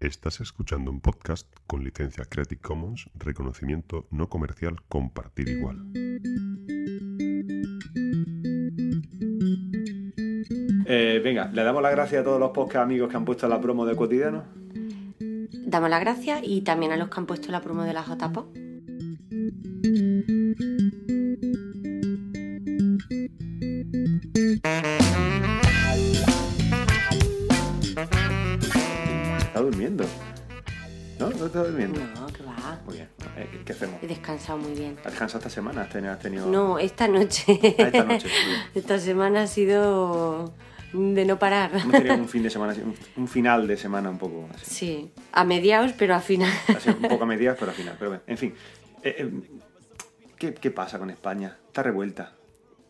Estás escuchando un podcast con licencia Creative Commons, reconocimiento no comercial, compartir igual. Eh, venga, le damos las gracias a todos los podcast amigos que han puesto la promo de cotidiano. Damos las gracias y también a los que han puesto la promo de la JPO. Muy bien. ¿Has descansado esta semana? ¿Has tenido...? No, esta noche. Ah, esta noche, semana ha sido de no parar. Hemos tenido un fin de semana, un, final de semana un poco así. Sí, a mediados, pero al final. Así, un poco a medias, pero al final. Pero bueno, en fin. Eh, eh, ¿qué, qué pasa con España? Está revuelta.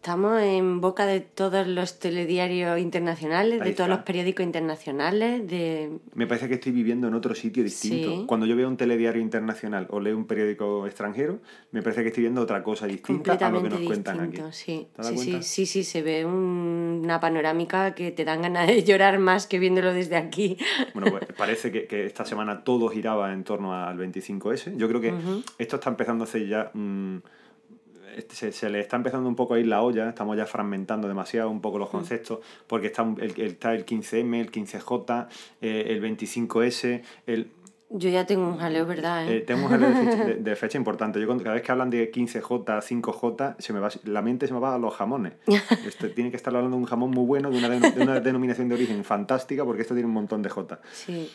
Estamos en boca de todos los telediarios internacionales, de todos los periódicos internacionales, de... Me parece que estoy viviendo en otro sitio distinto. Sí. Cuando yo veo un telediario internacional o leo un periódico extranjero, me parece que estoy viendo otra cosa distinta a lo que nos cuentan aquí. sí. ¿Te das Sí, sí, cuenta? sí, sí, se ve un- una panorámica que te dan ganas de llorar más que viéndolo desde aquí. Bueno, pues parece que, que esta semana todo giraba en torno al 25S. Yo creo que esto está empezando a hacer ya... mm, este, se, se le está empezando un poco a ir la olla, estamos ya fragmentando demasiado un poco Mm. los conceptos, porque está un- el, el- está el 15M, el 15J, eh, el 25S, el, Yo ya tengo un jaleo, ¿verdad? Eh, eh? algo de fecha, de- de fecha importante. Yo cuando- cada vez que hablan de 15J, 5J, se me va, la mente se me va a los jamones. Este, tiene que estar hablando de un jamón muy bueno, de una, de una denominación de origen fantástica, porque esto tiene un montón de J. Sí.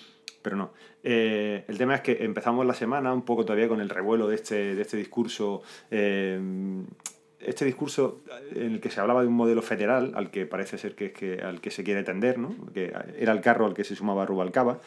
Pero no. Eh, el tema es que empezamos la semana un poco todavía con el revuelo de este, de este discurso. eh, este discurso en el que se hablaba de un modelo federal al que parece ser que, es que al que se quiere tender, ¿no? que era el carro al que se sumaba Rubalcaba.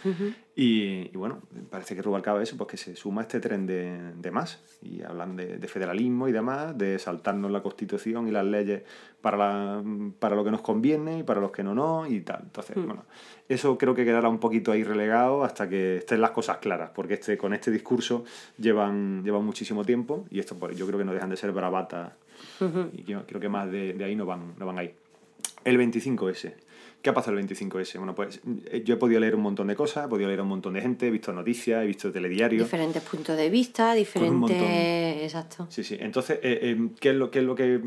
Y, y bueno, parece que Rubalcaba eso, pues que se suma a este tren de, de más. Y hablan de, de federalismo y demás, de saltarnos la constitución y las leyes para, la- para lo que nos conviene y para los que no, no, y tal. Entonces, Mm. bueno, eso creo que quedará un poquito ahí relegado hasta que estén las cosas claras, porque este, con este discurso llevan, llevan muchísimo tiempo y esto pues, yo creo que no dejan de ser bravatas Y yo creo que más de, de ahí no van, no van ahí. El 25S. ¿Qué ha pasado el 25S? Bueno, pues eh, yo he podido leer un montón de cosas, he podido leer a un montón de gente, he visto noticias, he visto telediarios. Diferentes puntos de vista, diferentes... Exacto. Sí, sí. Entonces, eh, eh, ¿qué, es lo, ¿qué es lo que...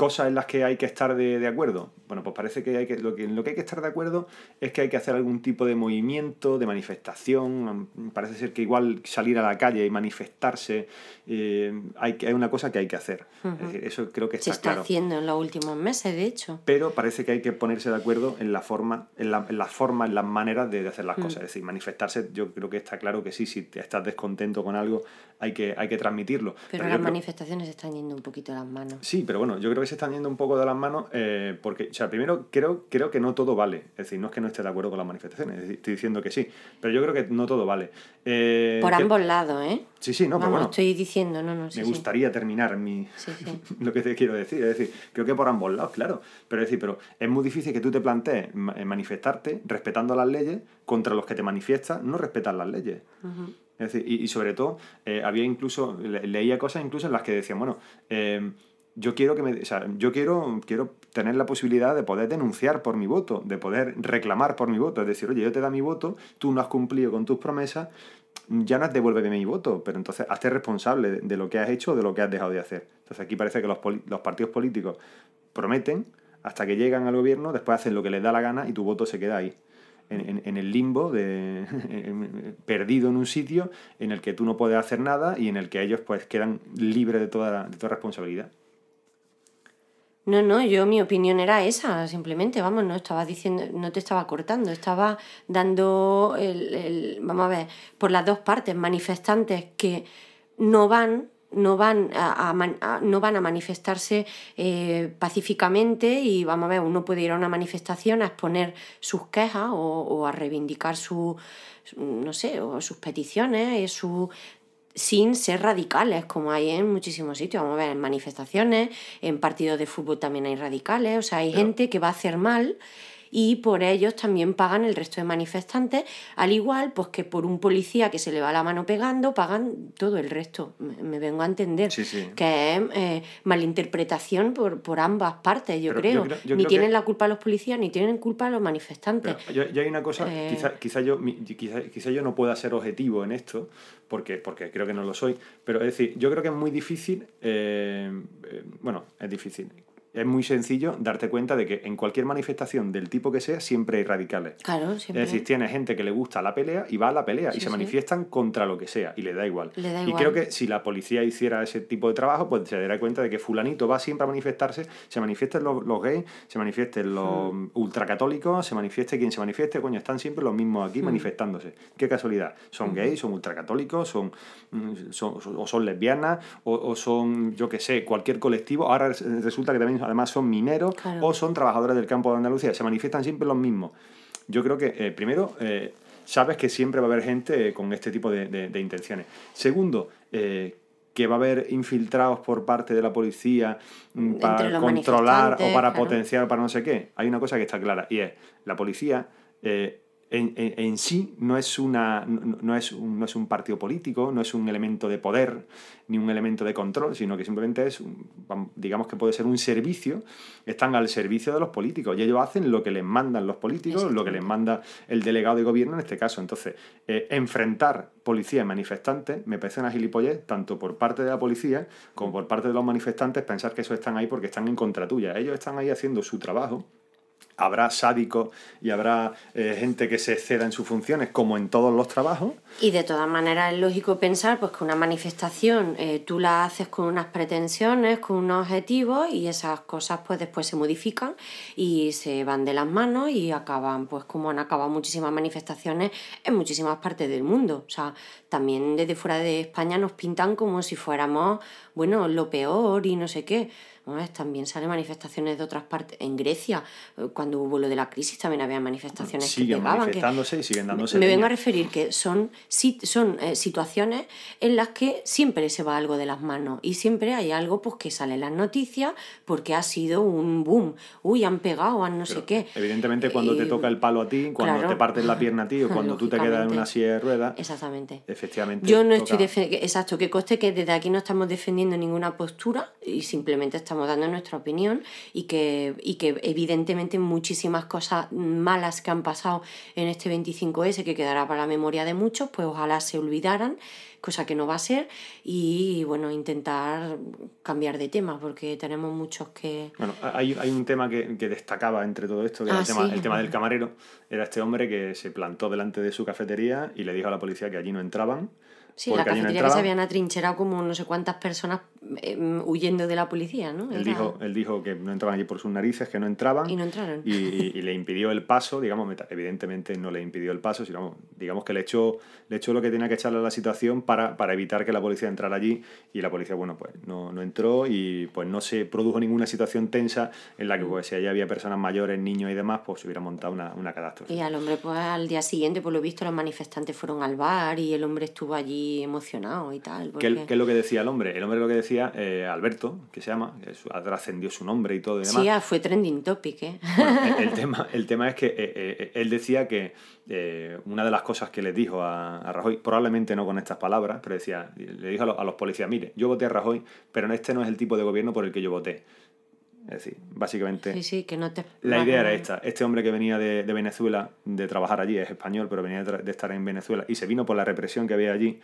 cosas en las que hay que estar de, de acuerdo? Bueno, pues parece que, hay que, lo que en lo que hay que estar de acuerdo es que hay que hacer algún tipo de movimiento, de manifestación. Parece ser que igual salir a la calle y manifestarse eh, hay, es una cosa que hay que hacer. Es Ujú. decir, eso creo que Se está está claro. haciendo en los últimos meses, de hecho. pero parece que hay que ponerse de acuerdo en la forma, en la, en la forma, en las maneras de, de hacer las Mm. cosas. Es decir, manifestarse, yo creo que está claro que sí, si estás descontento con algo, hay que, hay que transmitirlo. Pero, yo las creo- manifestaciones están yendo un poquito a las manos. Sí, pero bueno, yo creo que se están yendo un poco de las manos eh, porque, o sea, primero creo, creo que no todo vale. Es decir, no es que no esté de acuerdo con las manifestaciones, estoy diciendo que sí, pero yo creo que no todo vale. Eh, Por que- ambos lados, ¿eh? Sí, sí, no, pero Vamos, bueno, estoy diciendo, no, no, sí, me sí. gustaría terminar mi, Sí, lo que te quiero decir. Es decir, creo que por ambos lados, claro. Pero es decir, pero es muy difícil que tú te plantees eh, manifestarte respetando las leyes contra los que te manifiestas no respetan las leyes. Es decir, y, y sobre todo, eh, había incluso, le- leía cosas incluso en las que decían, bueno, eh, yo quiero que me, o sea, yo quiero, quiero tener la posibilidad de poder denunciar por mi voto, de poder reclamar por mi voto. Es decir, oye, yo te da mi voto, tú no has cumplido con tus promesas, ya no es devuélveme mi voto, pero entonces hazte responsable de, lo que has hecho o de lo que has dejado de hacer. Entonces aquí parece que los, los partidos políticos prometen hasta que llegan al gobierno, después hacen lo que les da la gana y tu voto se queda ahí. En, en- en el limbo, de, perdido en un sitio en el que tú no puedes hacer nada y en el que ellos pues quedan libres de toda, de toda responsabilidad. No, no, yo mi opinión era esa, simplemente, vamos, no estaba diciendo, no te estaba cortando, estaba dando el, el- vamos a ver, por las dos partes, manifestantes que no van, no van a, no van a manifestarse eh, pacíficamente y vamos a ver, uno puede ir a una manifestación a exponer sus quejas o, o a reivindicar su, su- no sé, o sus peticiones, eh, su sin ser radicales, como hay en muchísimos sitios. Vamos a ver, en manifestaciones, en partidos de fútbol también hay radicales, o sea, hay Pero- gente que va a hacer mal y por ellos también pagan el resto de manifestantes, al igual pues que por un policía que se le va la mano pegando, pagan todo el resto. Me, vengo a entender que es eh, malinterpretación por, por ambas partes, yo creo. ni tienen la culpa los policías, ni tienen culpa los manifestantes. yo, hay una cosa, eh, quizá, quizá, yo, quizá, quizá, yo no pueda ser objetivo en esto, porque, porque creo que no lo soy, pero es decir, yo creo que es muy difícil, eh, bueno, es difícil es muy sencillo darte cuenta de que en cualquier manifestación del tipo que sea siempre hay radicales. Claro, siempre. Es decir, tiene gente que le gusta la pelea y va a la pelea y se manifiestan contra lo que sea y le da igual. y creo que si la policía hiciera ese tipo de trabajo, pues se daría cuenta de que fulanito va siempre a manifestarse, se manifiesten los, los gays, se manifiesten los hmm. ultracatólicos, se manifieste quien se manifieste, coño, están siempre los mismos aquí hmm. manifestándose. Qué casualidad. Son hmm. gays, son ultracatólicos, son, mm, son, o son lesbianas, o, o son, yo qué sé, cualquier colectivo. Ahora resulta que también además son mineros o son trabajadores del campo de Andalucía. Se manifiestan siempre los mismos. Yo creo que, eh, primero, eh, sabes que siempre va a haber gente eh, con este tipo de, intenciones. Segundo, que va a haber infiltrados por parte de la policía mm, para controlar o para potenciar, para no sé qué. Hay una cosa que está clara y es, la policía en, en, sí no es, una, no, es un, no es un partido político, no es un elemento de poder ni un elemento de control, sino que simplemente es, digamos que puede ser un servicio, están al servicio de los políticos y ellos hacen lo que les mandan los políticos, lo que les manda el delegado de gobierno en este caso. Entonces, eh, enfrentar policía y manifestantes me parece una gilipollez, tanto por parte de la policía como por parte de los manifestantes, pensar que eso están ahí porque están en contra tuya. Ellos están ahí haciendo su trabajo habrá sádicos y habrá eh, gente que se exceda en sus funciones, como en todos los trabajos. Y de todas maneras es lógico pensar pues, que una manifestación eh, tú la haces con unas pretensiones, con unos objetivos y esas cosas pues después se modifican y se van de las manos y acaban pues como han acabado muchísimas manifestaciones en muchísimas partes del mundo. O sea, también desde fuera de España nos pintan como si fuéramos, bueno, lo peor y no sé qué. También salen manifestaciones de otras partes. En Grecia, eh, cuando hubo lo de la crisis, también había manifestaciones siguen que manifestándose y siguen dándose. Me, vengo a referir que son, son eh, situaciones en las que siempre se va algo de las manos y siempre hay algo pues, que sale en las noticias porque ha sido un boom. Uy, han pegado, han no sé qué. Evidentemente, cuando te toca el palo a ti, cuando te partes la pierna a ti o cuando tú te quedas en una silla de ruedas. Exactamente. Efectivamente. Yo no estoy. Exacto, que coste que desde aquí no estamos defendiendo ninguna postura y simplemente estamos dando nuestra opinión y que, y que evidentemente muchísimas cosas malas que han pasado en este 25S que quedará para la memoria de muchos, pues ojalá se olvidaran, cosa que no va a ser, y bueno, intentar cambiar de tema, porque tenemos muchos que... Bueno, hay, hay un tema que, que, destacaba entre todo esto, que era el, ah, tema, el tema del camarero, era este hombre que se plantó delante de su cafetería y le dijo a la policía que allí no entraban Sí, la cafetería que se habían atrincherado como no sé cuántas personas em, huyendo de la policía, ¿no? Él, dijo, él dijo que no entraban allí por sus narices, que no entraban. Y no entraron. Y, le impidió el paso, digamos, evidentemente no le impidió el paso, sino digamos que le echó, le echó lo que tenía que echarle a la situación para, para evitar que la policía entrara allí y la policía, bueno, pues no, no entró y pues no se produjo ninguna situación tensa en la que pues si allí había personas mayores, niños y demás, pues se hubiera montado una, una catástrofe. Y al hombre, pues al día siguiente, por lo visto, los manifestantes fueron al bar y el hombre estuvo allí emocionado y tal. ¿Qué, es lo que decía el hombre? El hombre lo que decía, eh, Alberto, que se llama, que trascendió su nombre y todo y demás. Sí, ah, fue trending topic, ¿eh? el, tema, el tema es que eh, eh, él decía que una de las cosas que le dijo a, Rajoy, probablemente no con estas palabras, pero decía, le dijo a los, a los policías, mire, yo voté a Rajoy, pero este no es el tipo de gobierno por el que yo voté. Es decir, básicamente. Sí, sí, que no te... La idea era esta. Este hombre que venía de, de, Venezuela, de trabajar allí, es español, pero venía de, estar en Venezuela y se vino por la represión que había allí.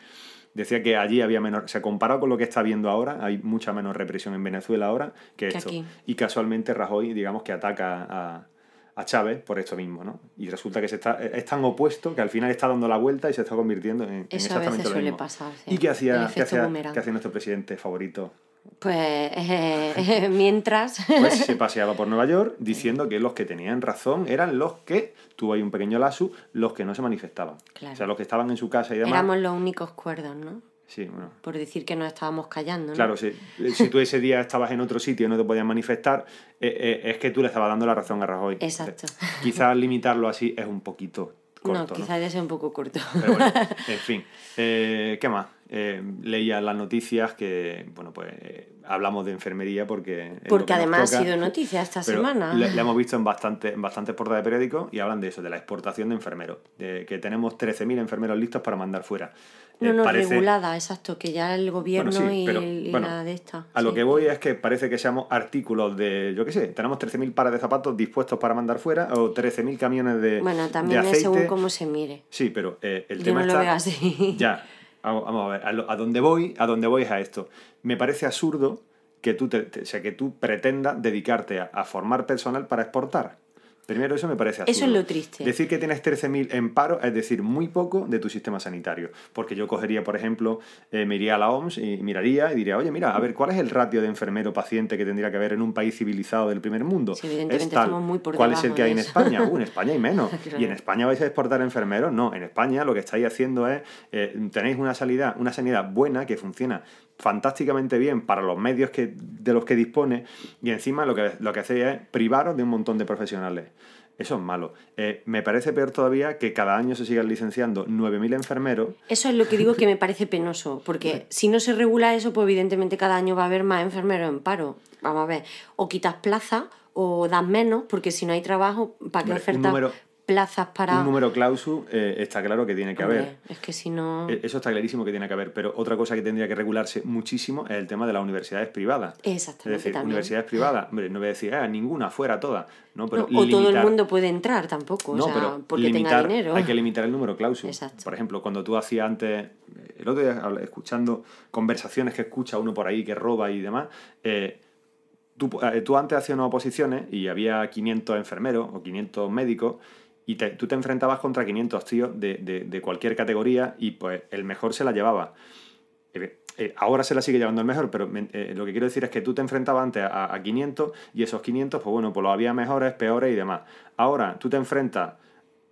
Decía que allí había menor. Se comparado con lo que está viendo ahora, hay mucha menos represión en Venezuela ahora que, esto. Y casualmente Rajoy, digamos que ataca a, a Chávez por esto mismo, ¿no? Y resulta que se está, es tan opuesto que al final está dando la vuelta y se está convirtiendo en, exactamente lo mismo. Pasar, ¿Y qué hacía, qué hacía, qué hacía nuestro presidente favorito pues eh, mientras... Pues se paseaba por Nueva York diciendo que los que tenían razón eran los que, tuvo ahí un pequeño lazo, los que no se manifestaban. O sea, los que estaban en su casa y demás. Éramos los únicos cuerdos, ¿no? Sí, bueno. Por decir que nos estábamos callando, ¿no? Claro, sí. Si tú ese día estabas en otro sitio y no te podías manifestar, eh, eh, es que tú le estabas dando la razón a Rajoy. Exacto. Quizás limitarlo así es un poquito no, quizás ya sea un poco corto. Pero bueno, en fin. Eh, ¿Qué más? Eh, leía las noticias que, bueno, pues eh, hablamos de enfermería porque... lo Porque además ha sido noticia esta semana. Le hemos visto en, bastante, en bastantes portadas de periódicos y hablan de eso, de la exportación de enfermeros. De que tenemos 13.000 enfermeros listos para mandar fuera. No, Eh, no, parece- regulada, exacto, que ya el gobierno Bueno, sí, y, pero, y bueno, la de esta. A lo que voy es que parece que seamos artículos de, yo qué sé, tenemos 13.000 pares de zapatos dispuestos para mandar fuera o 13.000 camiones de, Bueno, también de es según cómo se mire. Sí, pero eh, el Yo tema no lo está... veo así. Ya, vamos, a ver, a, lo- a dónde voy, a dónde voy es a esto. Me parece absurdo que tú, te, te- o sea, que tú pretendas dedicarte a formar personal para exportar. Primero, eso me parece absurdo. Eso es lo triste. Decir que tienes 13.000 en paro es decir muy poco de tu sistema sanitario. Porque yo cogería, por ejemplo, eh, me iría a la OMS y miraría y diría, oye, mira, a ver, ¿cuál es el ratio de enfermero-paciente que tendría que haber en un país civilizado del primer mundo? Sí, evidentemente Es tal. estamos muy por ¿Cuál es el que hay en. España? Uh, en España hay menos. Y en España vais a exportar enfermeros. No, en España lo que estáis haciendo es, eh, tenéis una sanidad, una sanidad buena que funciona fantásticamente bien para los medios que, de los que dispone y encima lo que, lo que hacéis es privaros de un montón de profesionales. Eso es malo. Eh, me parece peor todavía que cada año se sigan licenciando 9.000 enfermeros. Eso es lo que digo que me parece penoso, porque si no se regula eso, pues evidentemente cada año va a haber más enfermeros en paro. Vamos a ver, o quitas plaza o das menos, porque si no hay trabajo, ¿para qué un número- plazas para...? Un número clausu eh, está claro que tiene que Hombre, haber. Es que si no... Eh, Eso está clarísimo que tiene que haber, pero otra cosa que tendría que regularse muchísimo es el tema de las universidades privadas. Exactamente, Es decir, también. universidades privadas, hombre, no voy a decir, ah, ninguna, fuera, todas. No, pero No, o todo el mundo puede entrar tampoco, o No, sea, pero porque limitar, tenga dinero. hay que limitar el número clausus. Exacto. Por ejemplo, cuando tú hacías antes, el otro día escuchando conversaciones que escucha uno por ahí que roba y demás, eh, tú, eh, tú antes hacías unas oposiciones y había 500 enfermeros o 500 médicos y tú te enfrentabas contra 500 tíos de, de- cualquier categoría y pues el mejor se la llevaba. Eh, eh, ahora se la sigue llevando el mejor, pero eh, lo que quiero decir es que tú te enfrentabas antes a, a 500 y esos 500, pues bueno, pues lo había mejores, peores y demás. Ahora tú te enfrentas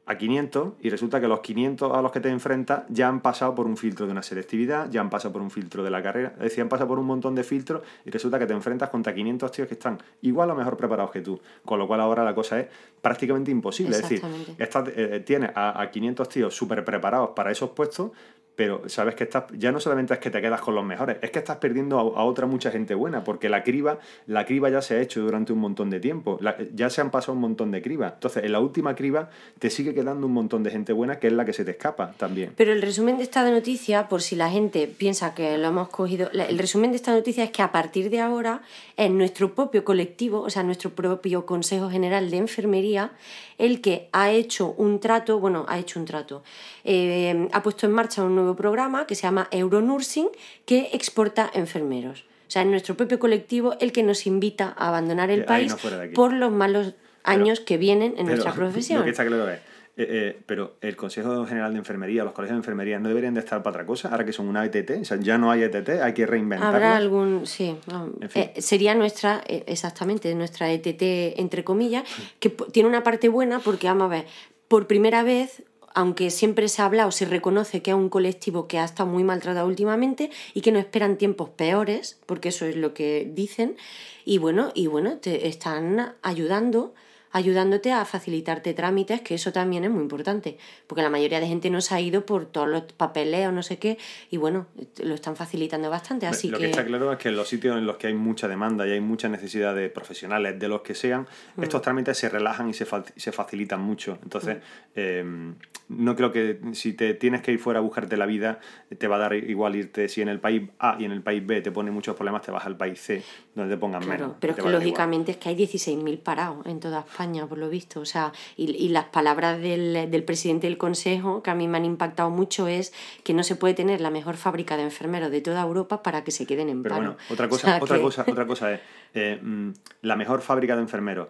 a 500 y resulta que los 500 a los que te enfrentas ya han pasado por un filtro de una selectividad, ya han pasado por un filtro de la carrera, es decir, han pasado por un montón de filtros y resulta que te enfrentas contra 500 tíos que están igual o mejor preparados que tú, con lo cual ahora la cosa es prácticamente imposible, es decir, estás, eh, tienes a, a 500 tíos súper preparados para esos puestos, pero sabes que estás, ya no solamente es que te quedas con los mejores, es que estás perdiendo a, otra mucha gente buena, porque la criba, la criba ya se ha hecho durante un montón de tiempo, ya se han pasado un montón de cribas. Entonces, en la última criba te sigue quedando un montón de gente buena que es la que se te escapa también. Pero el resumen de esta noticia, por si la gente piensa que lo hemos cogido, el resumen de esta noticia es que a partir de ahora es nuestro propio colectivo, o sea, nuestro propio Consejo General de Enfermería, el que ha hecho un trato, bueno, ha hecho un trato, eh, ha puesto en marcha un nuevo programa que se llama Euronursing, que exporta enfermeros. O sea, es nuestro propio colectivo el que nos invita a abandonar el ahí país no por los malos años que vienen en nuestra profesión. Lo que está claro es, eh, eh, pero el Consejo General de Enfermería, los colegios de enfermería, ¿no deberían de estar para otra cosa? Ahora que son una ETT, o sea, ya no hay ETT, hay que reinventarlo. Habrá algún, sí, En fin. eh, sería nuestra, exactamente, nuestra ETT, entre comillas, que tiene una parte buena porque, vamos a ver, por primera vez, aunque siempre se ha hablado, se reconoce que es un colectivo que ha estado muy maltratado últimamente y que no esperan tiempos peores, porque eso es lo que dicen, y bueno, y bueno, te están ayudando ayudándote a facilitarte trámites, que eso también es muy importante, porque la mayoría de gente no se ha ido por todos los papeleos, no sé qué, y bueno, lo están facilitando bastante, así lo que... que está claro es que en los sitios en los que hay mucha demanda y hay mucha necesidad de profesionales, de los que sean, Mm. estos trámites se relajan y se, fa- se facilitan mucho. Entonces, Mm. eh, no creo que si te tienes que ir fuera a buscarte la vida, te va a dar igual irte. Si en el país A y en el país B te pone muchos problemas, te vas al país C, donde te pongan Claro, menos. pero es que igual. lógicamente es que hay 16.000 parados en toda España, por lo visto. O sea, y, y las palabras del, del presidente del Consejo, que a mí me han impactado mucho, es que no se puede tener la mejor fábrica de enfermeros de toda Europa para que se queden en Pero paro. bueno, otra O cosa, sea, otra que- cosa, otra cosa es eh, mm, la mejor fábrica de enfermeros.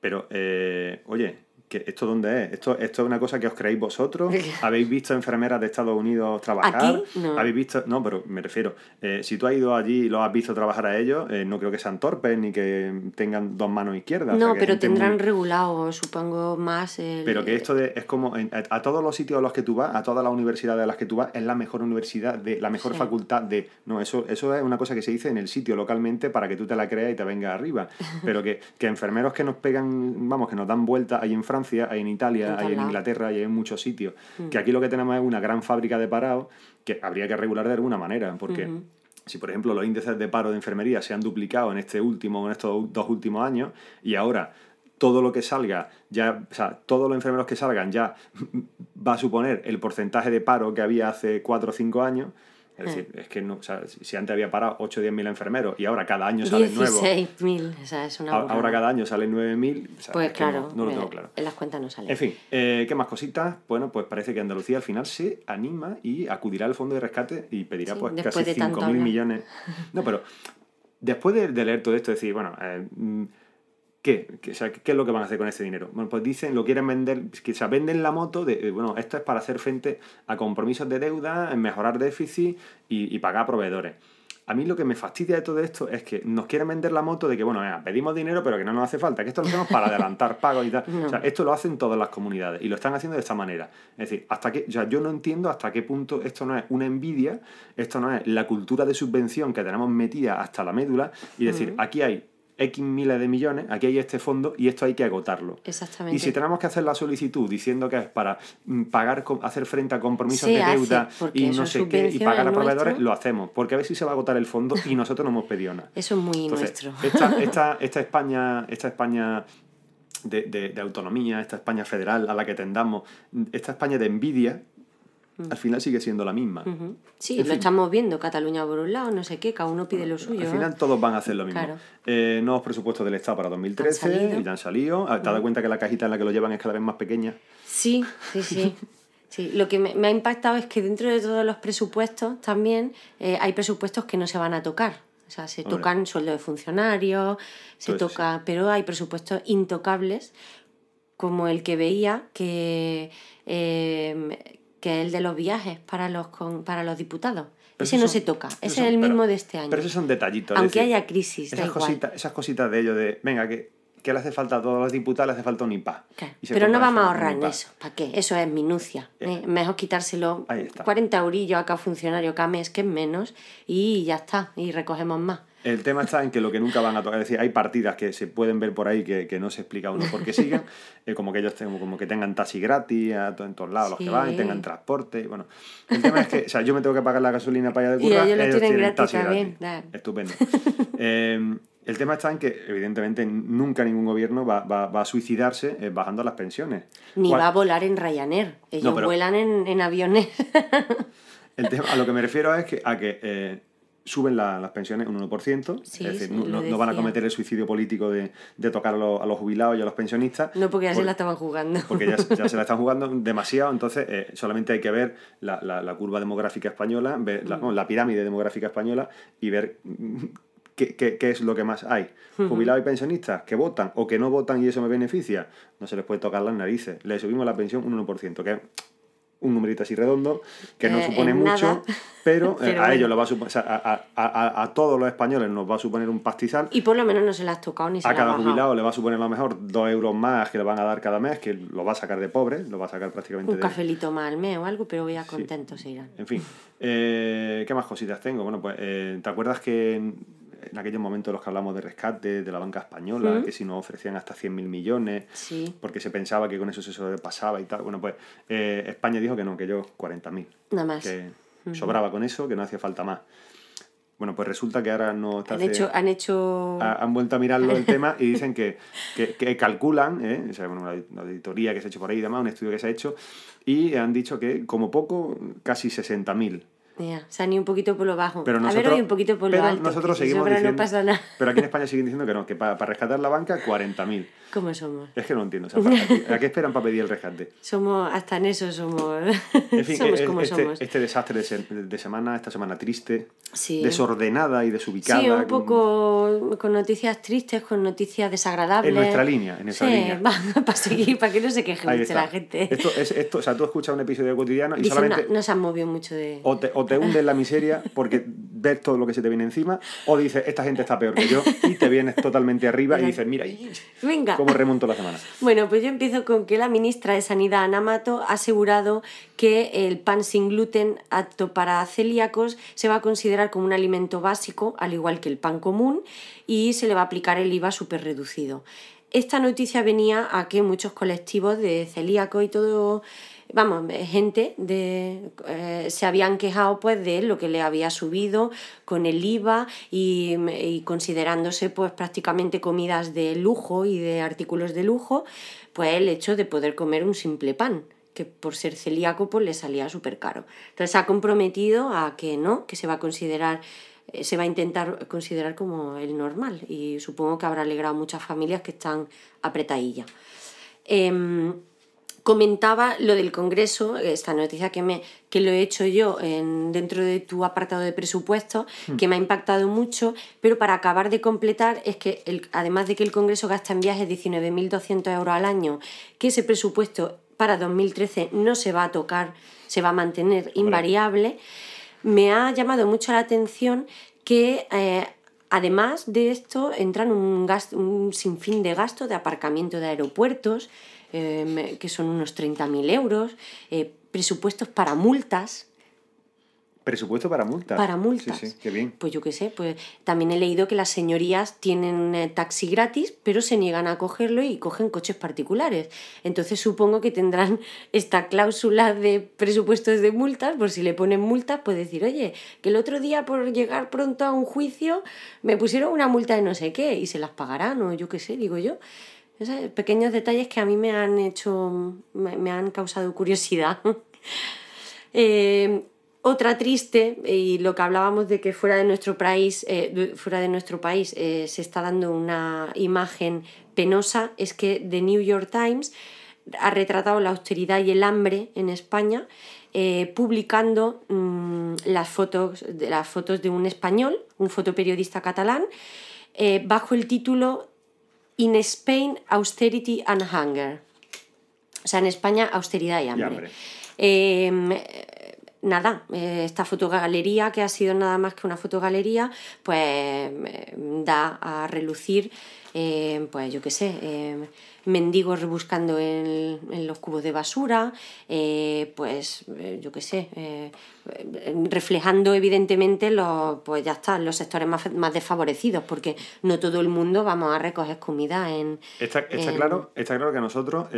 Pero, eh, oye, ¿que ¿esto dónde es? ¿Esto, ¿Esto es una cosa que os creéis vosotros? ¿Habéis visto enfermeras de Estados Unidos trabajar? ¿Aquí? No. ¿Habéis visto? No, pero me refiero, eh, si tú has ido allí y los has visto trabajar a ellos, eh, no creo que sean torpes ni que tengan dos manos izquierdas. o sea, No, pero tendrán muy- regulado, supongo, más el... Pero que esto de, es como en- a, a todos los sitios a los que tú vas, a todas las universidades a las que tú vas, es la mejor universidad, de la mejor Sí. facultad de... No, eso, eso es una cosa que se dice en el sitio localmente para que tú te la creas y te venga arriba. Pero que, que enfermeros que nos pegan, vamos, que nos dan vueltas ahí en Francia, hay en Italia, hay en. Inglaterra, hay en muchos sitios. Mm. Que aquí lo que tenemos es una gran fábrica de parados que habría que regular de alguna manera, porque si por ejemplo los índices de paro de enfermería se han duplicado en este último, en estos dos últimos años, y ahora todo lo que salga, ya, o sea, todos los enfermeros que salgan ya va a suponer el porcentaje de paro que había hace 4 o 5 años. Es decir, es que no, o sea, si antes había parado 8 o 10 mil enfermeros y ahora cada año salen nuevos, 16.000, o sea, es una ahora cada año salen 9 mil, o sea, Pues claro, no, no lo tengo claro. en las cuentas no sale. En fin, eh, ¿qué más cositas? Bueno, pues parece que Andalucía al final se anima y acudirá al fondo de rescate y pedirá Sí, pues casi de tanto 5.000 hablar. millones. No, pero después de, de leer todo esto, decir, bueno, eh, mm, ¿qué? ¿Qué, o sea, ¿qué es lo que van a hacer con este dinero? Bueno, pues dicen, lo quieren vender, sea, venden la moto de, eh, bueno, esto es para hacer frente a compromisos de deuda, mejorar déficit y, y pagar proveedores. A mí lo que me fastidia de todo esto es que nos quieren vender la moto de que, bueno, venga, pedimos dinero, pero que no nos hace falta, que esto lo hacemos para adelantar pagos y tal. O sea, esto lo hacen todas las comunidades y lo están haciendo de esta manera. Es decir, hasta que, o sea, yo no entiendo hasta qué punto esto no es una envidia, esto no es la cultura de subvención que tenemos metida hasta la médula y decir, aquí hay X miles de millones, aquí hay este fondo y esto hay que agotarlo. Exactamente. Y si tenemos que hacer la solicitud diciendo que es para mm, pagar, hacer frente a compromisos Se de deuda y no sé qué, y pagar a es proveedores, nuestro. lo hacemos. Porque a ver si se va a agotar el fondo y nosotros no hemos pedido nada. Eso es muy Entonces, nuestro. esta, esta, esta España, esta España de, de- de autonomía, esta España federal a la que tendamos, esta España de envidia, al final sigue siendo la misma. Mm. Ujú. Sí, En lo fin. estamos viendo, Cataluña por un lado, no sé qué, cada uno pide lo suyo. Al ¿eh? final todos van a hacer lo mismo. Claro. Eh, nuevos presupuestos del Estado para 2013 Han salido. y ya han salido. Ah, ¿Te has dado cuenta que la cajita en la que lo llevan es cada vez más pequeña? Sí, sí, sí. Sí, lo que me, me ha impactado es que dentro de todos los presupuestos también eh, hay presupuestos que no se van a tocar. O sea, se Hombre. tocan sueldo de funcionarios, se Todo eso toca, pero hay presupuestos intocables, como el que veía que, eh, que el de los viajes para los con, para los diputados. Pero Ese no son- se toca, ese es el pero- mismo de este año. Pero esos son detallitos. es Aunque decir, haya crisis, da esas igual. cositas, esas cositas de ellos de, venga, que, que le hace falta a todos los diputados, le hace falta un IPA. Claro, Pero no vamos a ahorrar en eso. ¿Para qué? Eso es minucia. ¿eh? Mejor quitárselo Ahí está. 40 eurillos a cada funcionario cada mes, que es menos, y ya está, y recogemos más. El tema está en que lo que nunca van a tocar, es decir, hay partidas que se pueden ver por ahí que, que no se explica uno por qué siguen, eh, como que ellos tengan, como que tengan taxi gratis a en todos lados los que Sí. van, y tengan transporte, y bueno. El tema es que, o sea, yo me tengo que pagar la gasolina para ir de Y currar, ellos lo tienen gratis taxi también, gratis. Estupendo. Eh, el tema está en que, evidentemente, nunca ningún gobierno va, va- va a suicidarse eh, bajando las pensiones. Ni Cual- va a volar en Ryanair. Ellos pero- vuelan en, en aviones. El tema, a lo que me refiero es que, a que eh, suben la- las pensiones un 1%, Sí, es decir, sí, no, van a cometer el suicidio político de, de tocar a los, a los jubilados y a los pensionistas. no porque ya por- se la estaban jugando. porque ya, ya se la están jugando demasiado, entonces eh, solamente hay que ver la, la- la curva demográfica española, ver Mm. la, no, la pirámide demográfica española y ver mm, qué, qué- qué es lo que más hay. Jubilados y pensionistas que votan o que no votan y eso me beneficia, no se les puede tocar las narices. Le subimos la pensión un 1%, que un numerito así redondo, que no Eh, supone mucho, nada. pero, eh, Pero a ellos lo va a suponer, o sea, a, a- a- a todos los españoles nos va a suponer un pastizal. Y por lo menos no se la has tocado ni se A la cada bajado. jubilado le va a suponer a lo mejor dos euros más que le van a dar cada mes, que lo va a sacar de pobre, lo va a sacar prácticamente Un de... cafelito más al mes o algo, pero ya contentos se irán. En fin, eh, ¿qué más cositas tengo? Bueno, pues, ¿te acuerdas que en, aquellos momentos los que hablamos de rescate de la banca española, que si nos ofrecían hasta 100.000 millones, Sí, porque se pensaba que con eso se sobrepasaba y tal? Bueno, pues eh, España dijo que no, que yo 40.000, nada más. que sobraba con eso, que no hacía falta más. Bueno, pues resulta que ahora no está Han hecho, han hecho ha- han vuelto a mirarlo el tema y dicen que, que, que calculan, ¿eh? o sea, bueno, una, una auditoría que se ha hecho por ahí y demás, un estudio que se ha hecho, y han dicho que como poco casi 60.000. Mira, se han ido un poquito por lo bajo. Pero a nosotros, ver, hoy un poquito por lo pero alto. nosotros seguimos diciendo, no pasa nada. Pero aquí en España siguen diciendo que no, que para, para rescatar la banca 40.000. ¿Cómo somos? Es que no entiendo. O sea, ¿para ¿A qué esperan para pedir el rescate? Somos, hasta en eso somos, En fin, somos eh, como este, somos. este desastre de, de semana, esta semana triste, Sí. desordenada y desubicada. Sí, un poco con noticias tristes, con noticias desagradables. En nuestra línea, en nuestra sí, línea. para seguir, para que no se queje mucho la gente. Esto, es, esto, o sea, tú escuchas un episodio cotidiano y solamente... no, no se han movido mucho de... O te, o te hundes en la miseria porque ves todo lo que se te viene encima, o dices, esta gente está peor que yo, y te vienes totalmente arriba y dices, mira, ¡y! Venga. ¿cómo remonto la semana? Bueno, pues yo empiezo con que la ministra de Sanidad, Ana Mato, ha asegurado que el pan sin gluten apto para celíacos se va a considerar como un alimento básico, al igual que el pan común, y se le va a aplicar el IVA súper reducido. Esta noticia venía a que muchos colectivos de celíacos y todo vamos, gente de, eh, se habían quejado pues de lo que le había subido con el IVA y, y, considerándose pues prácticamente comidas de lujo y de artículos de lujo, pues el hecho de poder comer un simple pan que por ser celíaco pues le salía súper caro. Entonces ha comprometido a que no, que se va a considerar se va a intentar considerar como el normal y supongo que habrá alegrado a muchas familias que están apretadillas. Eh, comentaba lo del Congreso, esta noticia que, me, que lo he hecho yo en, dentro de tu apartado de presupuesto, hmm. que me ha impactado mucho, pero para acabar de completar es que el, además de que el Congreso gasta en viajes 19.200 euros al año, que ese presupuesto para 2013 no se va a tocar, se va a mantener invariable, me ha llamado mucho la atención que eh, además de esto entran un, gasto, un sinfín de gastos de aparcamiento de aeropuertos, Em, que son unos 30.000 euros, eh, presupuestos para multas. Presupuesto para multas. Para multas. Sí, sí, qué bien. Pues yo qué sé, pues también he leído que las señorías tienen eh, taxi gratis, pero se niegan a cogerlo y cogen coches particulares. Entonces supongo que tendrán esta cláusula de presupuestos de multas, por si le ponen multas, pues decir, oye, que el otro día por llegar pronto a un juicio me pusieron una multa de no sé qué y se las pagarán o yo qué sé, digo yo pequeños detalles que a mí me han hecho, me, han causado curiosidad. Eh, otra triste, y lo que hablábamos de que fuera de nuestro país, eh, fuera de nuestro país eh, se está dando una imagen penosa, es que The New York Times ha retratado la austeridad y el hambre en España, publicando mm, las, fotos, de, las fotos de un español, un fotoperiodista catalán, bajo el título In Spain, Austerity and Hunger. O sea, en España, austeridad y hambre. Em, eh, esta fotogalería, que ha sido nada más que una fotogalería, pues em, da a relucir, em, pues yo qué sé, mendigos rebuscando en, en, los cubos de basura, eh, pues eh, yo qué sé, eh, reflejando evidentemente los, pues ya está, los sectores más, más, desfavorecidos, porque no todo el mundo vamos a recoger comida en... Está, está claro, está claro que nosotros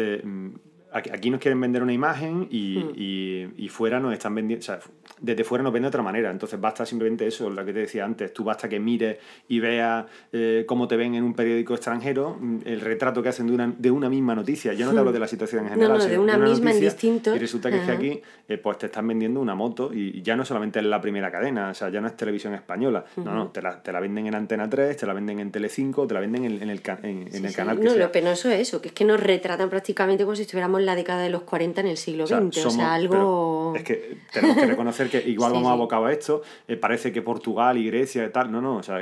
aquí nos quieren vender una imagen y, hmm. y, y, fuera nos están vendiendo, o sea, desde fuera nos vende de otra manera. Entonces basta simplemente eso, lo que te decía antes, tú basta que mires y veas eh, cómo te ven en un periódico extranjero, mm, el retrato que hacen de una, de una misma noticia. Yo no te hablo de la situación en general, no, no, de una, misma en distintos. Y resulta que, es que aquí eh, pues te están vendiendo una moto y ya no solamente es la primera cadena, o sea, ya no es televisión española, no, no, te la, te la, venden en Antena 3, te la venden en Telecinco, te la venden en, en el, en, en el canal que No, lo penoso es eso, que es que nos retratan prácticamente como si estuviéramos la década de los 40 en el siglo XX. O sea, algo. Es que tenemos que reconocer que igual vamos abocado a esto. Eh, parece que Portugal y Grecia y tal. No, no. O sea,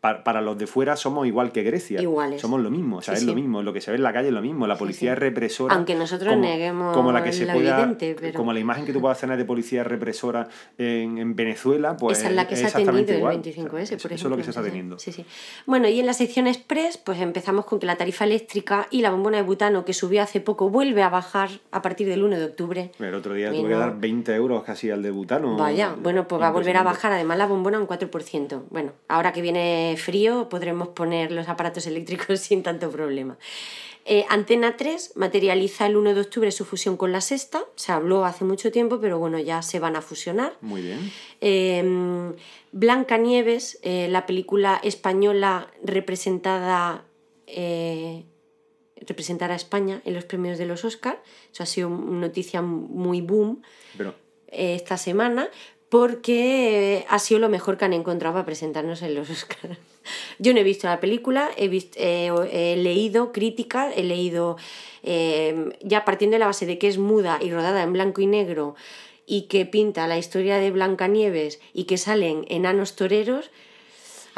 para, los de fuera somos igual que Grecia. Iguales. Somos lo mismo, o sea, es lo mismo. Lo que se ve en la calle es lo mismo. La policía es represora. Aunque nosotros neguemos como la que se pueda, Como la imagen que tú puedas tener de policía represora en, en Venezuela, pues. Esa es la que se ha tenido el 25S, por ejemplo. Eso es lo que se está teniendo. Sí, sí. Bueno, y en la sección Express, pues empezamos con que la tarifa eléctrica y la bombona de butano, que subió hace poco, vuelve a bajar a partir del 1 de octubre. El otro día tuve que dar 20 euros casi al de butano. Vaya, bueno, pues va a volver a bajar. Además, la bombona un 4%. Bueno, ahora que viene frío, podremos poner los aparatos eléctricos sin tanto problema. Eh, Antena 3 materializa el 1 de octubre su fusión con la sexta. Se habló hace mucho tiempo, pero bueno, ya se van a fusionar. Muy bien. Eh, Blanca Nieves, eh, la película española representada, representará a España en los premios de los Oscars. Eso ha sido una noticia muy boom esta semana porque ha sido lo mejor que han encontrado para presentarnos en los Oscars. Yo no he visto la película, he, he leído críticas, he leído, eh, ya partiendo de la base de que es muda y rodada en blanco y negro y que pinta la historia de Blancanieves y que salen enanos toreros,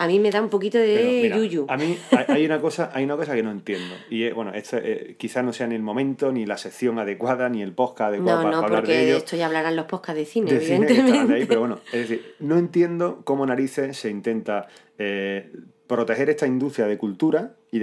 a mí me da un poquito de yuyu. A mí hay una, cosa, hay una cosa que no entiendo. Y bueno, esto eh, quizás no sea ni el momento, ni la sección adecuada, ni el podcast adecuado para, hablar de ello. esto ya hablarán los podcasts de cine, evidentemente. pero bueno, es decir, no entiendo cómo narices se intenta eh, proteger esta industria de cultura y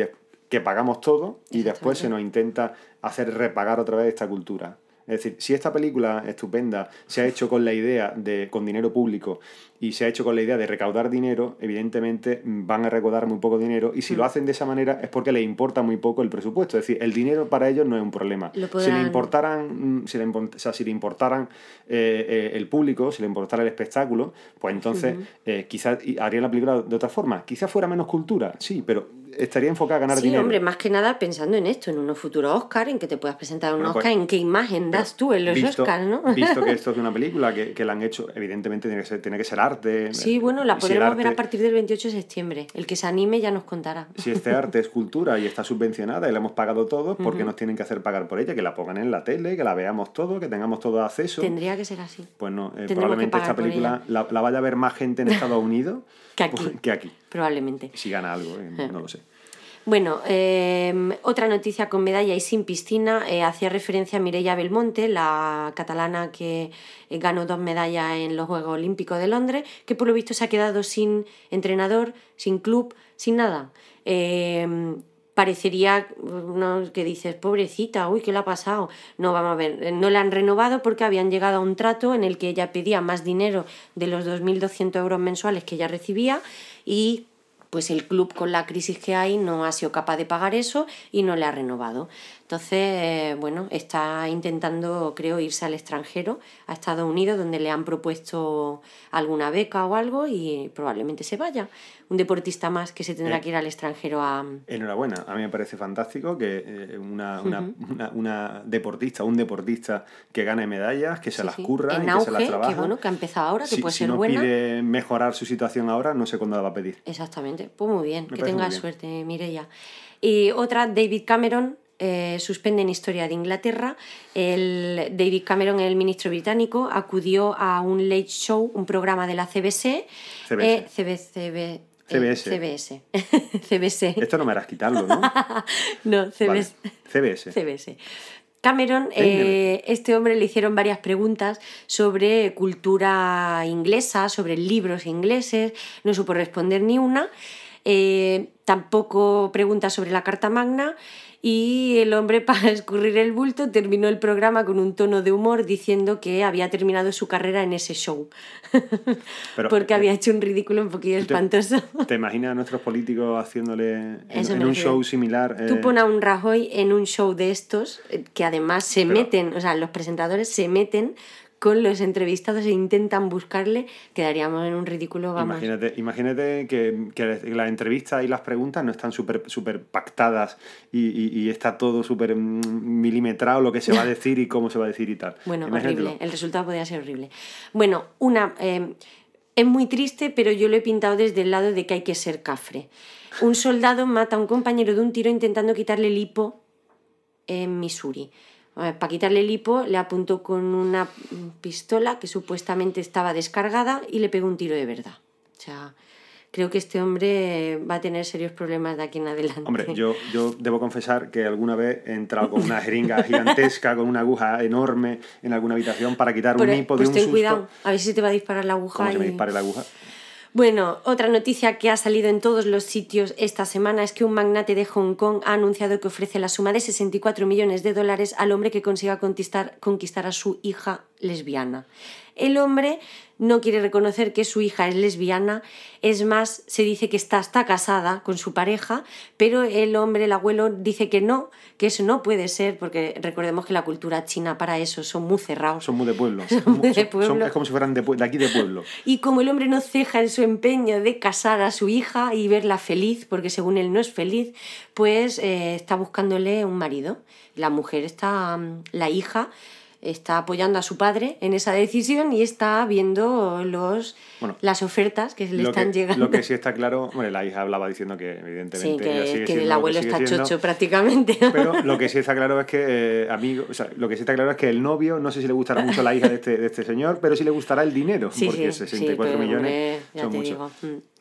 que pagamos todo y después se nos intenta hacer repagar otra vez esta cultura. Es decir, si esta película estupenda se ha hecho con la idea de, con dinero público y se ha hecho con la idea de recaudar dinero, evidentemente mm, van a recaudar muy poco dinero y si lo Mm. hacen de esa manera es porque les importa muy poco el presupuesto. Es decir, el dinero para ellos no es un problema. Lo Si le importaran, mm, si le, import- o sea, si le importaran eh, eh, el público, si le importara el espectáculo, pues entonces eh, quizás harían la película de otra forma. Quizás fuera menos cultura, sí, pero estaría enfocada a ganar Sí, dinero. hombre, más que nada pensando en esto, en unos futuros Oscar, en que te puedas presentar un Bueno, pues, Oscar, en qué imagen das tú en los visto, Oscars, ¿no? Visto que esto es una película que, que la han hecho, evidentemente tiene que ser, tiene que ser arte. Sí, bueno, la Si podremos ver a partir del 28 de septiembre. El que se anime ya nos contará. Si este arte es cultura y está subvencionada y la hemos pagado todos, ¿por qué nos tienen que hacer pagar por ella? Que la pongan en la tele, que la veamos todo, que tengamos todo acceso. Tendría que ser así. Pues no, eh, probablemente esta película la, la vaya a ver más gente en Estados Unidos Que aquí. que aquí. Probablemente. Si gana algo, eh, no lo sé. Bueno, eh, otra noticia con medalla y sin piscina. eh, hacía referencia a Mireia Belmonte, la catalana que eh, ganó dos medallas en los Juegos Olímpicos de Londres, que por lo visto se ha quedado sin entrenador, sin club, sin nada. Parecería no, que dices, pobrecita, uy, ¿qué le ha pasado? No, vamos a ver, eh, no le han renovado porque habían llegado a un trato en el que ella pedía más dinero de los 2.200 euros mensuales que ella recibía y pues el club con la crisis que hay no ha sido capaz de pagar eso y no le ha renovado. Entonces, eh, bueno, está intentando, creo, irse al extranjero, a Estados Unidos, donde le han propuesto alguna beca o algo y probablemente se vaya. Un deportista más que se tendrá Eh. que ir al extranjero a... Enhorabuena, a mí me parece fantástico que eh, una, una, una, una deportista, un deportista que gane medallas, que se Sí, las sí. curra y que se las trabaja. que bueno, que ha empezado ahora, que si, puede si ser no buena. pide mejorar su situación ahora, no sé cuándo la va a pedir. Exactamente, pues muy bien, Me que tenga suerte, Mireia. Y otra, David Cameron eh, suspende en Historia de Inglaterra. El David Cameron, el ministro británico, acudió a un late show, un programa de la CBS. CBS. eh, CB- CBS. CBS. CBS. Esto no me harás quitarlo, ¿no? No, CBS. Vale. CBS. CBS. Cameron, eh, este hombre le hicieron varias preguntas sobre cultura inglesa, sobre libros ingleses, no supo responder ni una, eh, tampoco preguntas sobre la Carta Magna y el hombre para escurrir el bulto terminó el programa con un tono de humor diciendo que había terminado su carrera en ese show, Pero, porque eh, había hecho un ridículo un poquillo ¿tú te- espantoso. ¿Te imaginas a nuestros políticos haciéndole en, en un show similar? Tú eh, pon a un Rajoy en un show de estos, eh, que además se Pero- meten, o sea, los presentadores se meten con los entrevistados e intentan buscarle, quedaríamos en un ridículo, vamos. Imagínate, imagínate que, que las entrevistas y las preguntas no están súper super pactadas y, y- y está todo súper mm, milimetrado lo que se va a decir y cómo se va a decir y tal. Bueno, Imagínatelo. horrible, el resultado podría ser horrible. Bueno, una... eh, es muy triste, pero yo lo he pintado desde el lado de que hay que ser cafre. Un soldado mata a un compañero de un tiro intentando quitarle el hipo en Missouri. Para quitarle el hipo le apuntó con una pistola que supuestamente estaba descargada y le pegó un tiro de verdad. O sea, creo que este hombre va a tener serios problemas de aquí en adelante. Hombre, yo, yo debo confesar que alguna vez he entrado con una jeringa gigantesca, con una aguja enorme en alguna habitación para quitar Pero, un hipo pues de un ten susto. cuidado, a ver si te va a disparar la aguja. ¿Cómo se me y- dispare la aguja? Bueno, otra noticia que ha salido en todos los sitios esta semana es que un magnate de Hong Kong ha anunciado que ofrece la suma de 64 millones de dólares al hombre que consiga conquistar, a su hija lesbiana. El hombre no quiere reconocer que su hija es lesbiana, es más, se dice que está, está casada con su pareja, pero el hombre, el abuelo, dice que no, que eso no puede ser, porque recordemos que la cultura china para eso son muy cerrados. Son muy de pueblo. Son muy de Son- pueblo. es como si fueran de aquí de pueblo. Y como el hombre no ceja en su empeño de casar a su hija y verla feliz, porque según él no es feliz, pues eh, está buscándole un marido. La mujer está, mm, la hija está apoyando a su padre en esa decisión y está viendo los, Bueno, las ofertas que le están que, llegando. lo que sí está claro, bueno, la hija hablaba diciendo que evidentemente sí, ella que, sigue que el lo abuelo sigue está siendo, chocho prácticamente. Pero lo que sí está claro es que, eh, amigo, o sea, lo que sí está claro es que el novio, no sé si le gustará mucho la hija de este, de este señor, pero sí le gustará el dinero, Sí, porque sí, 64 sí, pero, millones hombre, ya son te digo,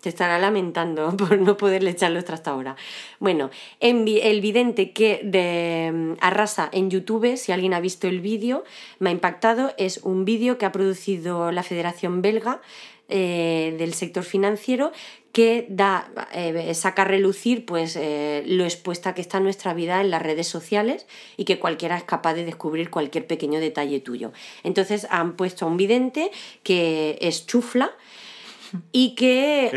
te estará lamentando por no poderle echar los hasta ahora. Bueno, el vidente que de, mm, arrasa en YouTube, si alguien ha visto el vídeo, me ha impactado, es un vídeo que ha producido la Federación Belga eh, del sector financiero que da, eh, saca a relucir pues, eh, lo expuesta que está nuestra vida en las redes sociales y que cualquiera es capaz de descubrir cualquier pequeño detalle tuyo. Entonces han puesto a un vidente que es chufla y que...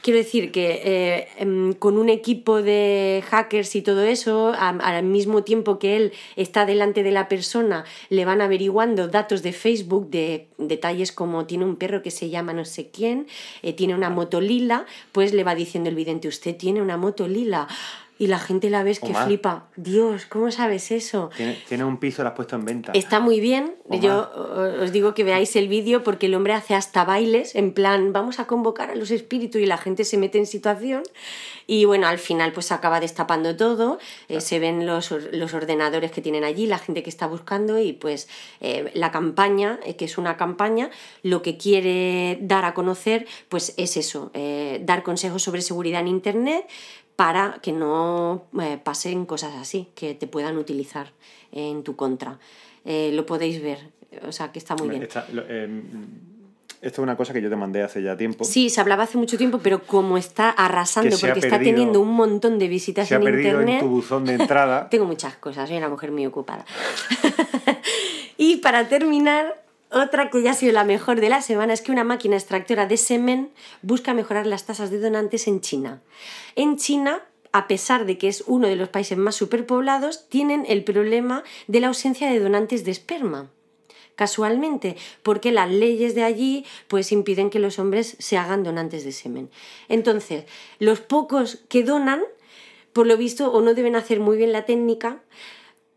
Quiero decir que eh, em, con un equipo de hackers y todo eso, al mismo tiempo que él está delante de la persona, le van averiguando datos de Facebook, de detalles como tiene un perro que se llama no sé quién, eh, tiene una moto lila, pues le va diciendo el vidente, usted tiene una moto lila y la gente la ves que flipa. Dios, ¿cómo sabes eso? Tiene, un piso, lo has puesto en venta. Está muy bien. Yo os digo que veáis el vídeo porque el hombre hace hasta bailes, en plan, vamos a convocar a los espíritus y la gente se mete en situación. Y bueno, al final pues acaba destapando todo, eh, se ven los, ordenadores que tienen allí, la gente que está buscando y pues eh, la campaña, eh, que es una campaña, lo que quiere dar a conocer pues es eso, dar consejos sobre seguridad en Internet, para que no eh, pasen cosas así, que te puedan utilizar en tu contra. Eh, lo podéis ver, o sea que está muy bien. Em, esto es una cosa que yo te mandé hace ya tiempo. Sí, se hablaba hace mucho tiempo, pero como está arrasando, porque está teniendo un montón de visitas se en ha perdido internet. En tu buzón de entrada. Tengo muchas cosas, soy una mujer muy ocupada. y para terminar, otra que ya ha sido la mejor de la semana es que una máquina extractora de semen busca mejorar las tasas de donantes en China. En China, a pesar de que es uno de los países más superpoblados, tienen el problema de la ausencia de donantes de esperma. Casualmente, porque las leyes de allí pues impiden que los hombres se hagan donantes de semen. Entonces, los pocos que donan, por lo visto, o no deben hacer muy bien la técnica,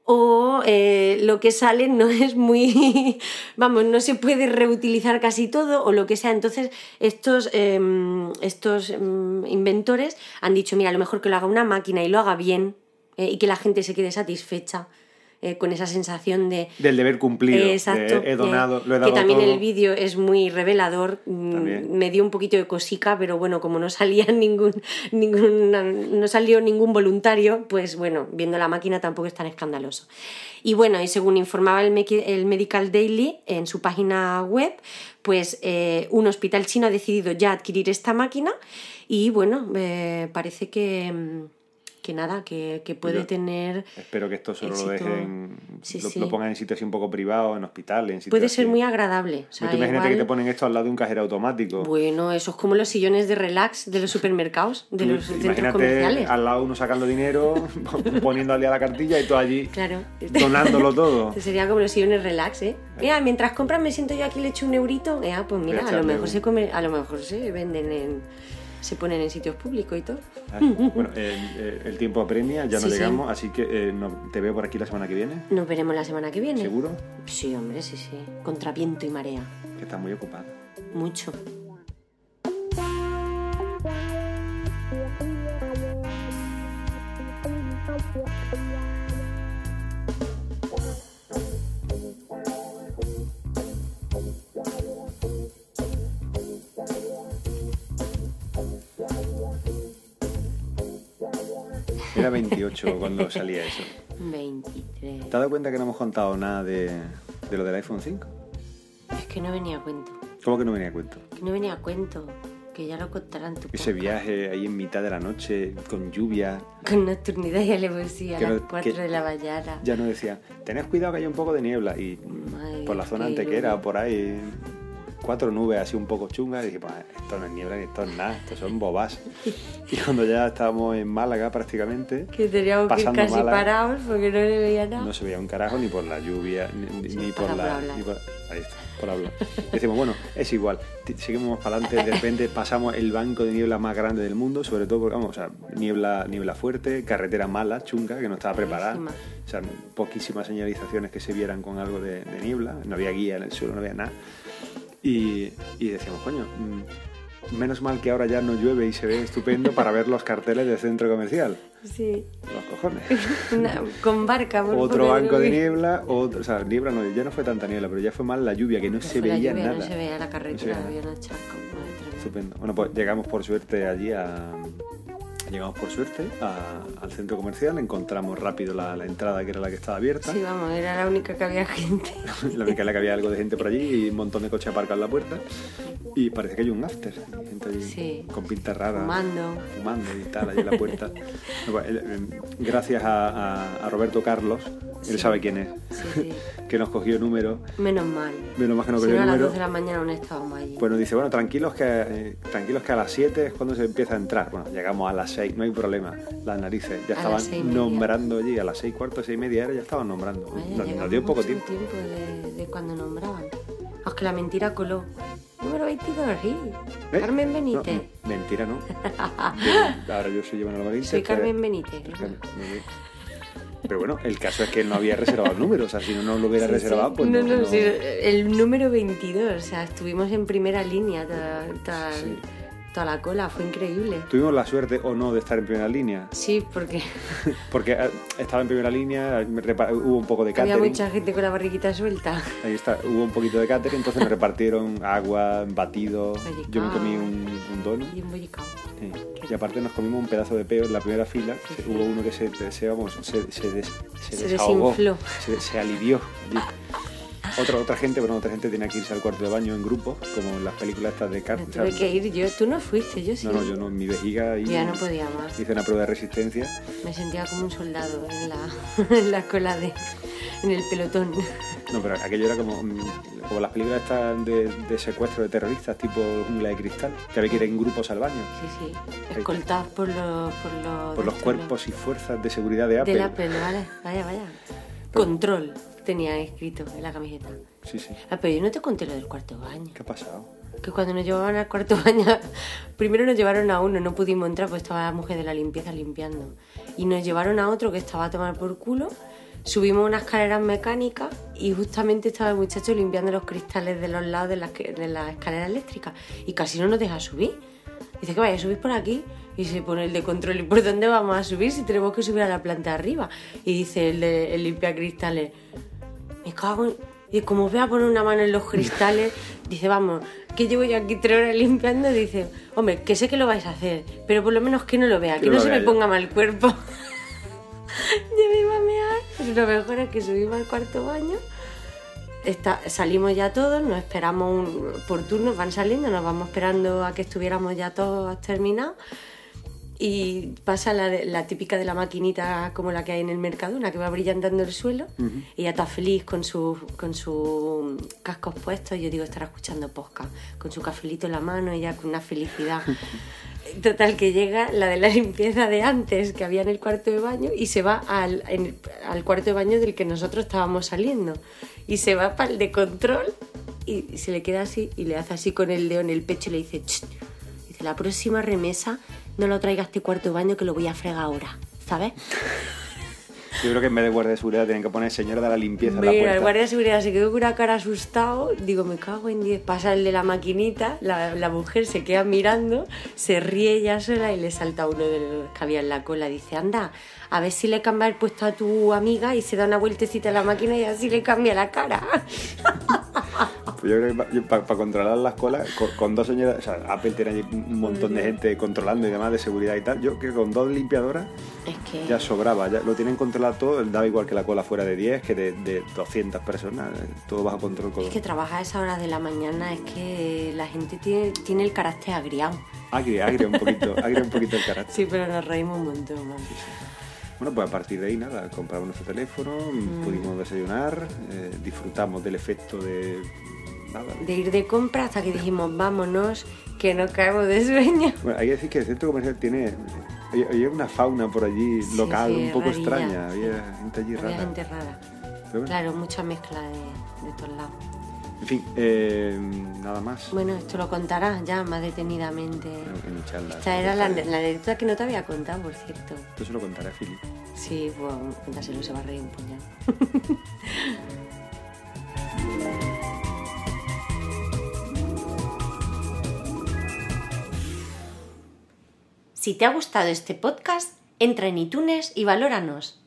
o eh, lo que sale no es muy, vamos, no se puede reutilizar casi todo o lo que sea. Entonces estos, em, estos em, inventores han dicho, mira, a lo mejor que lo haga una máquina y lo haga bien eh, y que la gente se quede satisfecha. Eh, con esa sensación de... Del deber cumplido. exacto. he donado, lo he dado Que también el vídeo es muy revelador. Mm, me dio un poquito de cosica, pero bueno, como no salía ningún, ningún, no salió ningún voluntario, pues bueno, viendo la máquina tampoco es tan escandaloso. Y bueno, y según informaba el, el Medical Daily en su página web, pues eh, un hospital chino ha decidido ya adquirir esta máquina y bueno, eh, parece que mm, que nada, que, que puede tener. Espero que esto solo lo dejen, lo, pongan en sitios así un poco privados, en hospitales, en sitios Puede ser muy agradable. O sea, imagínate que te ponen esto al lado de un cajero automático. Bueno, eso es como los sillones de relax de los supermercados, de los centros comerciales. Al lado uno sacando dinero, poniendo al día la cartilla y todo allí claro. donándolo todo. Sería como los sillones relax, ¿eh? Mira, mientras compras me siento yo aquí le echo un eurito. Ya, pues mira, a lo mejor se come, a lo mejor se venden en se ponen en sitios públicos y todo. Ah, bueno, el, tiempo apremia, ya no llegamos, así que eh, te veo por aquí la semana que viene. Nos veremos la semana que viene. ¿Seguro? Sí, hombre, sí, sí. Contra viento y marea. Que estás muy ocupada. Mucho. Era 28 cuando salía eso. 23. ¿Te has dado cuenta que no hemos contado nada de, lo del iPhone 5? Es que no venía a cuento. ¿Cómo que no venía a cuento? Que no venía a cuento. Que ya lo contarán tu Ese viaje ahí en mitad de la noche, con lluvia. Con nocturnidad y alevosía, a las 4 de la mañana. Ya nos decía, tened cuidado que hay un poco de niebla. Y por la zona antequera, por ahí, cuatro nubes así un poco chungas y dije, pues esto no es niebla ni esto es nada, esto son bobas. y cuando ya estábamos en Málaga prácticamente, que teníamos que ir casi parados porque no se veía nada. No se veía un carajo ni por la lluvia, ni, por la... ahí está, por hablar. decimos, bueno, es igual, seguimos para adelante, de repente pasamos el banco de niebla más grande del mundo, sobre todo porque, vamos, o sea, niebla, niebla fuerte, carretera mala, chunga, que no estaba preparada. O sea, poquísimas señalizaciones que se vieran con algo de, de niebla, no había guía en el suelo, no había nada. Y, y decíamos, coño, mm, menos mal que ahora ya no llueve y se ve estupendo para ver los carteles del centro comercial. Sí. Los cojones. con barca. Otro banco de niebla, otro, o sea, niebla no, ya no fue tanta niebla, pero ya fue mal la lluvia, que no se veía nada. No se veía la carretera, había una Estupendo. Bueno, pues llegamos por suerte allí a, Llegamos por suerte a- al centro comercial, encontramos rápido la, la entrada que era la que estaba abierta. Sí, vamos, era la única que había gente. La única en la que había algo de gente por allí y un montón de coches aparcados en la puerta. Y parece que hay un after. gente allí Sí. con pinta rara. Fumando. Fumando y tal, allí en la puerta. Él, eh, Gracias a, a- a Roberto Carlos, él Sí. sabe quién es, Sí, que nos cogió número. Menos mal. Menos mal que nos si cogió no, a las número. 12 de la mañana aún estábamos allí. Pues nos dice, bueno, tranquilos que, eh, tranquilos que a las 7 es cuando se empieza a entrar. Bueno, llegamos a las 6, no hay problema. Las narices ya A estaban nombrando allí, a las 6 cuarto, 6 y media era, ya estaban nombrando. Vaya, nos, nos llegamos dio poco mucho tiempo. de, de cuando nombraban. Aunque la mentira coló. Número 22, sí. ¿Eh? Carmen Benítez. no, mentira, ¿no? Ahora yo soy Iván Benítez. Soy pero- Carmen Benítez. Carmen- Pero bueno, el caso es que él no había reservado el número. O sea, si no nos lo hubiera Sí, reservado, sí. pues no, no. no, no- sí, el número 22, o sea, estuvimos en primera línea toda- Sí. Toda la cola, fue increíble. Tuvimos la suerte o no de estar en primera línea. Sí, porque Porque eh, estaba en primera línea, hubo un poco de había catering. mucha gente con la barriguita suelta. Ahí está, hubo un poquito de catering, entonces me repartieron agua, batido. Yo me comí un, un donut. Y un sí. Y aparte nos comimos un pedazo de peo en la primera fila. Hubo uno que se, se, vamos, se, se, des- se Se desahogó, desinfló. se, se alivió. Otra, otra gente, bueno, otra gente tenía que irse al cuarto de baño en grupo, como en las películas estas de Me cartas. tuve que ir yo. Tú no fuiste, yo sí. No, no, yo no, mi vejiga y ya no podía más. hice una prueba de resistencia. Me sentía como un soldado en la, en la cola de. en el pelotón. No, pero aquello era como, mm, como las películas estas de, de secuestro de terroristas, tipo Jungla de Cristal, que había que ir en grupos al baño. Sí, sí. Escoltados por los. por los, Por los cuerpos y fuerzas de seguridad de De Apple. la Apple, vale. Vaya, vaya. Control tenía escrito en la camiseta. Sí, sí. Ah, pero yo no te conté lo del cuarto baño. ¿Qué ha pasado? Que cuando nos llevaban al cuarto baño, primero nos llevaron a uno, no pudimos entrar porque estaba la mujer de la limpieza limpiando. Y nos llevaron a otro que estaba a tomar por culo. Subimos unas escaleras mecánicas y justamente estaba el muchacho limpiando los cristales de los lados de las, de las escaleras eléctricas. Y casi no nos deja subir. Dice que vaya a subir por aquí. Y se pone el de control. ¿Y por dónde vamos a subir si tenemos que subir a la planta arriba? Y dice el de el limpia cristales. Me cago en... Y como vea poner una mano en los cristales, dice, vamos, que llevo yo aquí tres horas limpiando, dice, hombre, que sé que lo vais a hacer, pero por lo menos que no lo vea, que, Que no se me yo. ponga mal cuerpo. yo me iba a mear, lo mejor es que subimos al cuarto baño, está, salimos ya todos, nos esperamos un, por turnos, van saliendo, nos vamos esperando a que estuviéramos ya todos terminados. Y pasa la, la típica de la maquinita como la que hay en el mercado, una que va brillantando el suelo. Y ella está feliz con sus con sus cascos puestos. Yo digo, estará escuchando posca, con su cafelito en la mano, ella con una felicidad. Total, que llega la de la limpieza de antes que había en el cuarto de baño y se va al, en al cuarto de baño del que nosotros estábamos saliendo. Y se va para el de control y, y se le queda así y le hace así con el dedo en el pecho y le dice, dice, la próxima remesa no lo traiga a este cuarto de baño que lo voy a fregar ahora, ¿sabes? Yo creo que en vez de guardia de seguridad tienen que poner señora de la limpieza en la Mira, puerta. el guardia de seguridad se quedó con una cara asustado. Digo, me cago en 10. Pasa el de la maquinita, la, la mujer se queda mirando, se ríe ella sola y le salta uno de los que había en la cola. Dice, anda, a ver si le cambia el puesto a tu amiga y se da una vueltecita a la máquina y así le cambia la cara. Yo creo que para controlar las colas, con, con dos señoras, o sea, Apple tiene allí un montón de gente controlando y demás de seguridad y tal. Yo creo que con dos limpiadoras Es que... ya sobraba, ya lo tienen controlado todo, daba igual que la cola fuera de 10, que de, de 200 personas, eh, todo bajo control. Con... Es que trabajar a esa hora de la mañana es que la gente tiene, tiene el carácter agriado. Agria, agria un poquito, agria un poquito el carácter. Sí, pero nos reímos un montón, man. Bueno, pues a partir de ahí nada, compramos nuestro teléfono, Mm. pudimos desayunar, eh, disfrutamos del efecto de nada. De ir de compra hasta que dijimos, vámonos, que no caemos de sueño. Bueno, hay que decir que el centro comercial tiene había- una fauna por allí Sí, local sí, un poco rarilla, extraña, había gente allí Había rara. gente rara. Pero bueno, Claro, mucha mezcla de, de todos lados. En fin, eh, nada más. Bueno, esto lo contarás ya más detenidamente. En, mi charla. Esta era la, la anécdota que no te había contado, por cierto. Esto se lo contaré a Philip. Sí, bueno, cuéntaselo, se va a reír un puñal. Si te ha gustado este podcast, entra en iTunes y valóranos.